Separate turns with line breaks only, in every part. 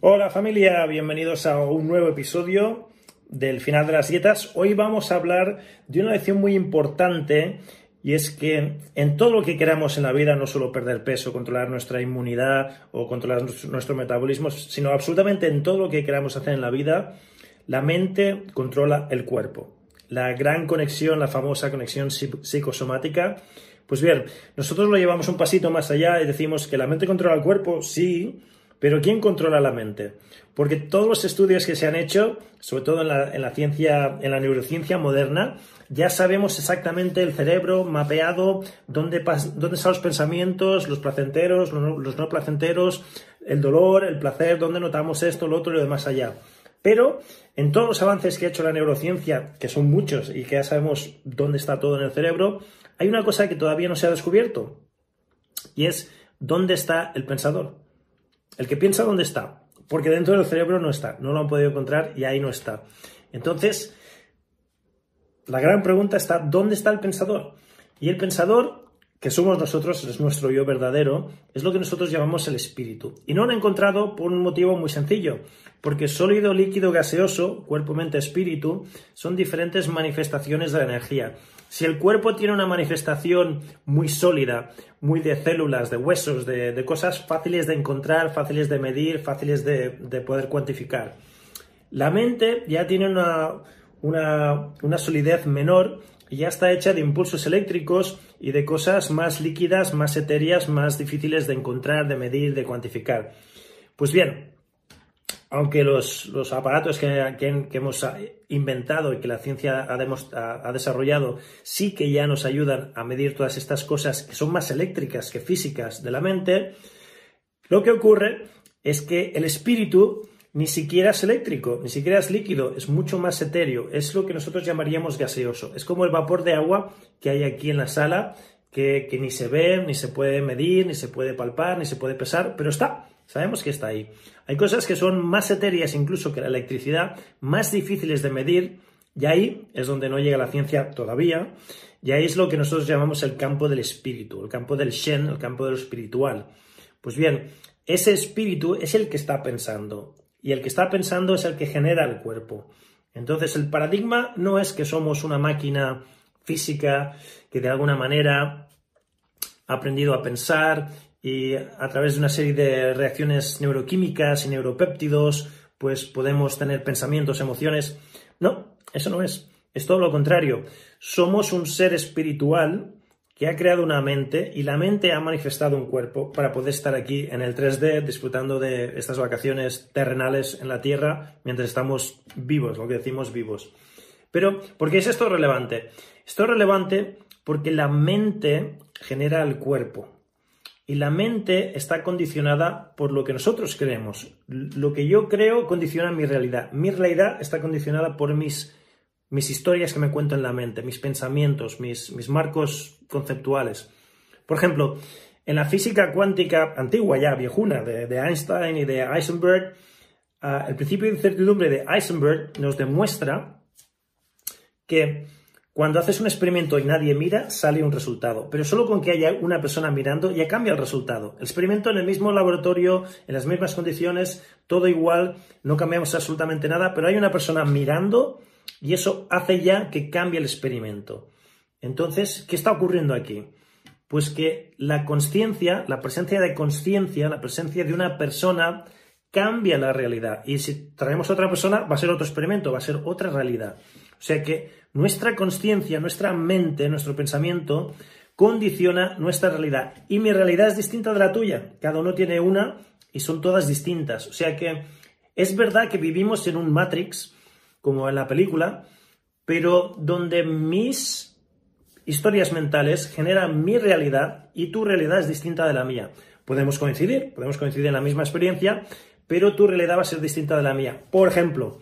Hola familia, bienvenidos a un nuevo episodio del final de las dietas. Hoy vamos a hablar de una lección muy importante y es que en todo lo que queramos en la vida, no solo perder peso, controlar nuestra inmunidad o controlar nuestro metabolismo, sino absolutamente en todo lo que queramos hacer en la vida, la mente controla el cuerpo. La gran conexión, la famosa conexión psicosomática. Pues bien, nosotros lo llevamos un pasito más allá y decimos que la mente controla el cuerpo, sí, pero ¿quién controla la mente? Porque todos los estudios que se han hecho, sobre todo en la, ciencia, en la neurociencia moderna, ya sabemos exactamente el cerebro mapeado, dónde, dónde están los pensamientos, los placenteros, los no, placenteros, el dolor, el placer, dónde notamos esto, lo otro y lo demás allá. Pero en todos los avances que ha hecho la neurociencia, que son muchos y que ya sabemos dónde está todo en el cerebro, hay una cosa que todavía no se ha descubierto y es dónde está el pensador. El que piensa dónde está, porque dentro del cerebro no está, no lo han podido encontrar y ahí no está. Entonces, la gran pregunta está, ¿dónde está el pensador? Y el pensador, que somos nosotros, es nuestro yo verdadero, es lo que nosotros llamamos el espíritu. Y no lo han encontrado por un motivo muy sencillo, porque sólido, líquido, gaseoso, cuerpo, mente, espíritu, son diferentes manifestaciones de la energía. Si el cuerpo tiene una manifestación muy sólida, muy de células, de huesos, de, cosas fáciles de encontrar, fáciles de medir, fáciles de, poder cuantificar. La mente ya tiene una, una, solidez menor ya está hecha de impulsos eléctricos y de cosas más líquidas, más etéreas, más difíciles de encontrar, de medir, de cuantificar. Pues bien, aunque los, aparatos que, hemos inventado y que la ciencia ha, desarrollado sí que ya nos ayudan a medir todas estas cosas que son más eléctricas que físicas de la mente, lo que ocurre es que el espíritu ni siquiera es eléctrico, ni siquiera es líquido, es mucho más etéreo, es lo que nosotros llamaríamos gaseoso. Es como el vapor de agua que hay aquí en la sala, que, que ni se ve, ni se puede medir, ni se puede palpar, ni se puede pesar, pero está. Sabemos que está ahí. Hay cosas que son más etéreas incluso que la electricidad, más difíciles de medir, y ahí es donde no llega la ciencia todavía, y ahí es lo que nosotros llamamos el campo del espíritu, el campo del Shen, el campo de lo espiritual. Pues bien, ese espíritu es el que está pensando, y el que está pensando es el que genera el cuerpo. Entonces, el paradigma no es que somos una máquina física que de alguna manera ha aprendido a pensar y a través de una serie de reacciones neuroquímicas y neuropéptidos, pues podemos tener pensamientos, emociones. No, eso no es. Es todo lo contrario. Somos un ser espiritual que ha creado una mente y la mente ha manifestado un cuerpo para poder estar aquí en el 3D disfrutando de estas vacaciones terrenales en la Tierra mientras estamos vivos, lo que decimos vivos. Pero, ¿por qué es esto relevante? Esto es relevante porque la mente genera el cuerpo. Y la mente está condicionada por lo que nosotros creemos. Lo que yo creo condiciona mi realidad. Mi realidad está condicionada por mis, mis historias que me cuento en la mente, mis pensamientos, mis, mis marcos conceptuales. Por ejemplo, en la física cuántica antigua, ya viejuna, de, Einstein y de Heisenberg, ah, el principio de incertidumbre de Heisenberg nos demuestra que cuando haces un experimento y nadie mira, sale un resultado, pero solo con que haya una persona mirando ya cambia el resultado. El experimento en el mismo laboratorio, en las mismas condiciones, todo igual, no cambiamos absolutamente nada, pero hay una persona mirando y eso hace ya que cambie el experimento. Entonces, ¿qué está ocurriendo aquí? Pues que la conciencia, la presencia de conciencia, la presencia de una persona cambia la realidad. Y si traemos a otra persona, va a ser otro experimento, va a ser otra realidad. O sea que nuestra conciencia, nuestra mente, nuestro pensamiento condiciona nuestra realidad. Y mi realidad es distinta de la tuya. Cada uno tiene una y son todas distintas. O sea que Es verdad que vivimos en un Matrix, como en la película, pero donde mis historias mentales generan mi realidad y tu realidad es distinta de la mía. Podemos coincidir, podemos coincidir en la misma experiencia, pero tu realidad va a ser distinta de la mía. Por ejemplo,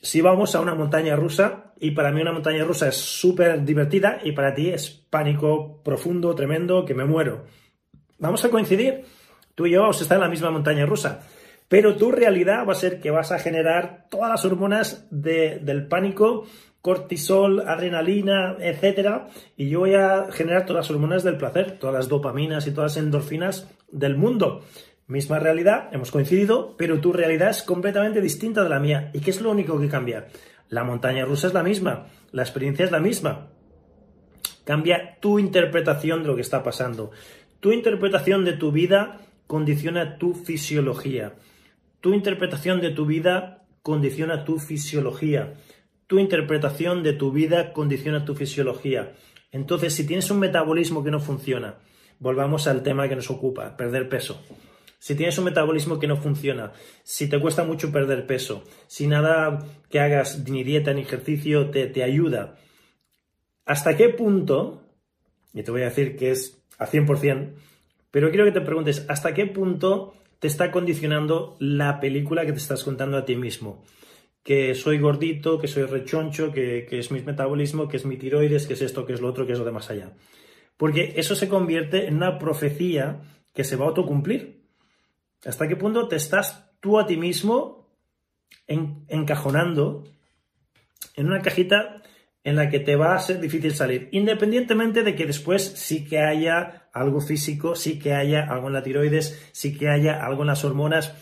si vamos a una montaña rusa, y para mí una montaña rusa es súper divertida, y para ti es pánico profundo, tremendo, que me muero. Vamos a coincidir. Tú y yo vamos a estar en la misma montaña rusa. Pero tu realidad va a ser que vas a generar todas las hormonas del pánico, cortisol, adrenalina, etcétera, y yo voy a generar todas las hormonas del placer, todas las dopaminas y todas las endorfinas del mundo. Misma realidad, hemos coincidido, pero tu realidad es completamente distinta de la mía. ¿Y qué es lo único que cambia? La montaña rusa es la misma, la experiencia es la misma. Cambia tu interpretación de lo que está pasando. Tu interpretación de tu vida condiciona tu fisiología. Tu interpretación de tu vida condiciona tu fisiología. Tu interpretación de tu vida condiciona tu fisiología. Entonces, si tienes un metabolismo que no funciona, volvamos al tema que nos ocupa, perder peso si tienes un metabolismo que no funciona, si te cuesta mucho perder peso, si nada que hagas, ni dieta ni ejercicio, te, te ayuda, ¿hasta qué punto, y te voy a decir que es a 100%, pero quiero que te preguntes, ¿hasta qué punto te está condicionando la película que te estás contando a ti mismo? Que soy gordito, que soy rechoncho, que, es mi metabolismo, que es mi tiroides, que es esto, que es lo otro, que es lo de más allá. Porque eso se convierte en una profecía que se va a autocumplir. ¿Hasta qué punto te estás tú a ti mismo encajonando en una cajita en la que te va a ser difícil salir, independientemente de que después sí que haya algo físico, sí que haya algo en la tiroides, sí que haya algo en las hormonas.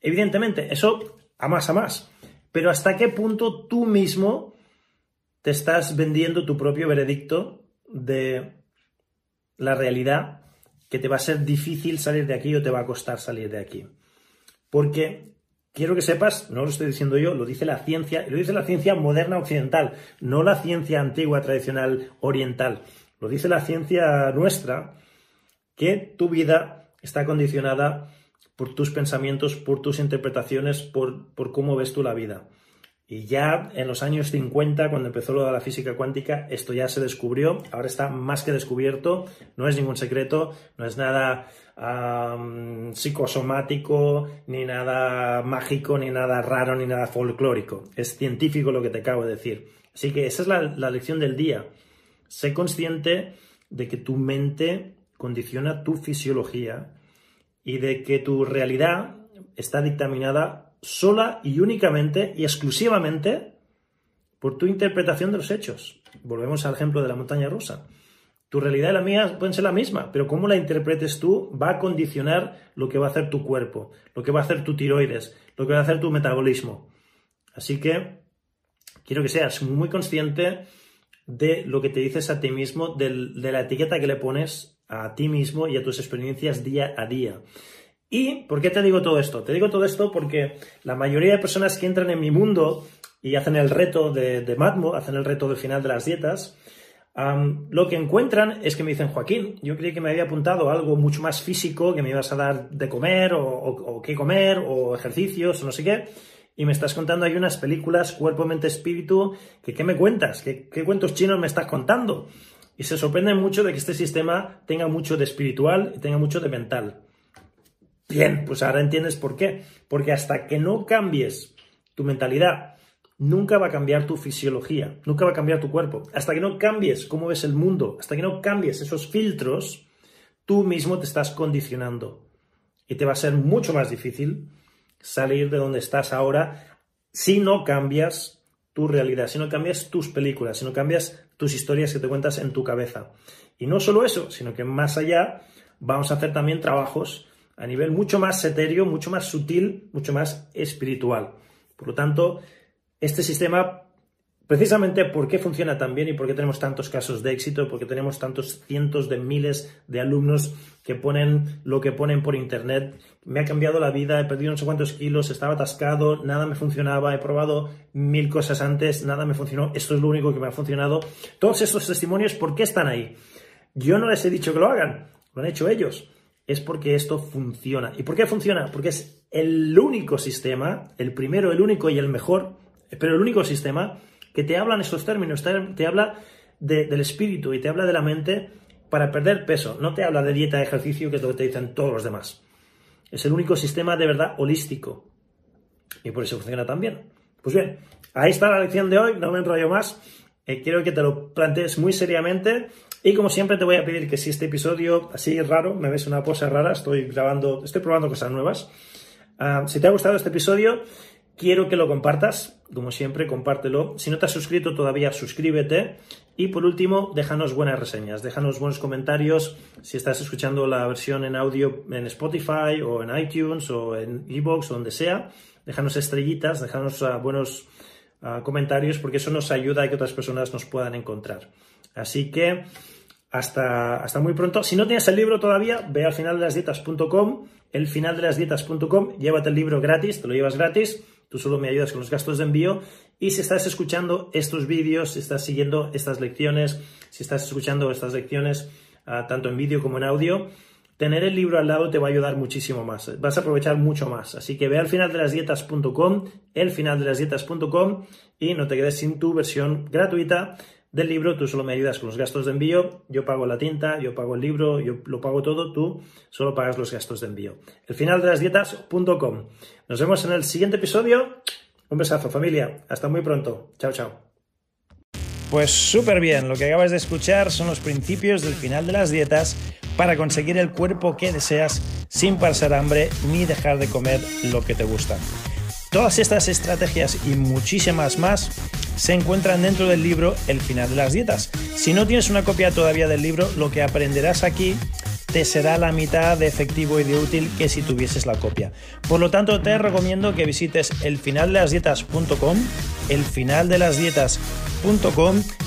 Evidentemente, eso a más a más. Pero hasta qué punto tú mismo te estás vendiendo tu propio veredicto de la realidad que te va a ser difícil salir de aquí o te va a costar salir de aquí. Porque quiero que sepas, no lo estoy diciendo yo, lo dice la ciencia, lo dice la ciencia moderna occidental, no la ciencia antigua, tradicional, oriental. Lo dice la ciencia nuestra, que tu vida está condicionada por tus pensamientos, por tus interpretaciones, por, por cómo ves tú la vida. Y ya en los años 50, cuando empezó lo de la física cuántica, esto ya se descubrió, ahora está más que descubierto, no es ningún secreto, no es nada psicosomático, ni nada mágico, ni nada raro, ni nada folclórico. Es científico lo que te acabo de decir. Así que esa es la, la lección del día. Sé consciente de que tu mente condiciona tu fisiología y de que tu realidad está dictaminada sola y únicamente y exclusivamente por tu interpretación de los hechos. Volvemos al ejemplo de la montaña rusa. Tu realidad y la mía pueden ser la misma, pero cómo la interpretes tú va a condicionar lo que va a hacer tu cuerpo, lo que va a hacer tu tiroides, lo que va a hacer tu metabolismo. Así que quiero que seas muy consciente de lo que te dices a ti mismo, de la etiqueta que le pones a ti mismo y a tus experiencias día a día. ¿Y por qué te digo todo esto? Te digo todo esto porque la mayoría de personas que entran en mi mundo y hacen el reto de, de Matmo, hacen el reto del final de las dietas, lo que encuentran es que me dicen, Joaquín, yo creí que me había apuntado algo mucho más físico, que me ibas a dar de comer o, qué comer o ejercicios o no sé qué, y me estás contando ahí unas películas, cuerpo, mente, espíritu, que qué me cuentas, ¿Qué, qué cuentos chinos me estás contando. Y se sorprenden mucho de que este sistema tenga mucho de espiritual y tenga mucho de mental. Bien, pues ahora entiendes por qué. Porque hasta que no cambies tu mentalidad, nunca va a cambiar tu fisiología, nunca va a cambiar tu cuerpo. Hasta que no cambies cómo ves el mundo, hasta que no cambies esos filtros, tú mismo te estás condicionando. Y te va a ser mucho más difícil salir de donde estás ahora si no cambias tu realidad, si no cambias tus películas, si no cambias tus historias que te cuentas en tu cabeza. Y no solo eso, sino que más allá vamos a hacer también trabajos a nivel mucho más etéreo, mucho más sutil, mucho más espiritual. Por lo tanto, este sistema, precisamente por qué funciona tan bien y por qué tenemos tantos casos de éxito, porque tenemos tantos cientos de miles de alumnos que ponen lo que ponen por internet, me ha cambiado la vida, he perdido no sé cuántos kilos, estaba atascado, nada me funcionaba, he probado mil cosas antes, nada me funcionó, esto es lo único que me ha funcionado. Todos estos testimonios, ¿por qué están ahí? Yo no les he dicho que lo hagan, lo han hecho ellos es porque esto funciona. ¿Y por qué funciona? Porque es el único sistema, el primero, el único y el mejor, pero el único sistema que te habla en estos términos, te, habla del espíritu y te habla de la mente para perder peso. No te habla de dieta, de ejercicio, que es lo que te dicen todos los demás. Es el único sistema de verdad holístico. Y por eso funciona tan bien. Pues bien, ahí está la lección de hoy, no me enrollo más. Eh, quiero que te lo plantees muy seriamente. Y como siempre te voy a pedir que si este episodio así raro, me ves una pose rara, estoy grabando, estoy probando cosas nuevas. Ah, si te ha gustado este episodio, quiero que lo compartas. Como siempre, compártelo. Si no te has suscrito todavía, suscríbete. Y por último, déjanos buenas reseñas, déjanos buenos comentarios. Si estás escuchando la versión en audio en Spotify o en iTunes o en Evox o donde sea, déjanos estrellitas, déjanos ah, buenos comentarios porque eso nos ayuda a que otras personas nos puedan encontrar. Así que hasta, hasta muy pronto. Si no tienes el libro todavía, ve al final de las dietas.com, el final de las dietas.com, llévate el libro gratis, te lo llevas gratis, tú solo me ayudas con los gastos de envío. Y si estás escuchando estos vídeos, si estás siguiendo estas lecciones, si estás escuchando estas lecciones ah, tanto en vídeo como en audio, tener el libro al lado te va a ayudar muchísimo más. Vas a aprovechar mucho más. Así que ve al final de las dietas.com, el final de las dietas.com y no te quedes sin tu versión gratuita del libro, tú solo me ayudas con los gastos de envío, yo pago la tinta, yo pago el libro, yo lo pago todo, tú solo pagas los gastos de envío. El final de las dietas.com. Nos vemos en el siguiente episodio. Un besazo familia, hasta muy pronto. Chao, chao. Pues súper bien, lo que acabas de escuchar son los principios del final de las dietas para conseguir el cuerpo que deseas sin pasar hambre ni dejar de comer lo que te gusta. Todas estas estrategias y muchísimas más se encuentran dentro del libro El final de las dietas. Si no tienes una copia todavía del libro, lo que aprenderás aquí te será la mitad de efectivo y de útil que si tuvieses la copia. Por lo tanto, te recomiendo que visites elfinaldelasdietas.com, elfinaldelasdietas.com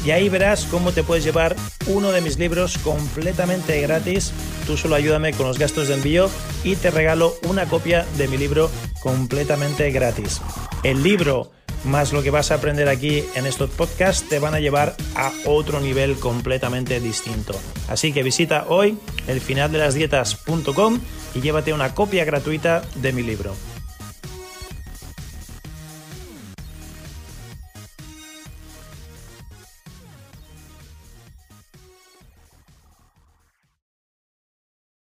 y ahí verás cómo te puedes llevar uno de mis libros completamente gratis. Tú solo ayúdame con los gastos de envío y te regalo una copia de mi libro completamente gratis. El libro más lo que vas a aprender aquí en estos podcasts te van a llevar a otro nivel completamente distinto. Así que visita hoy el y llévate una copia gratuita de mi libro.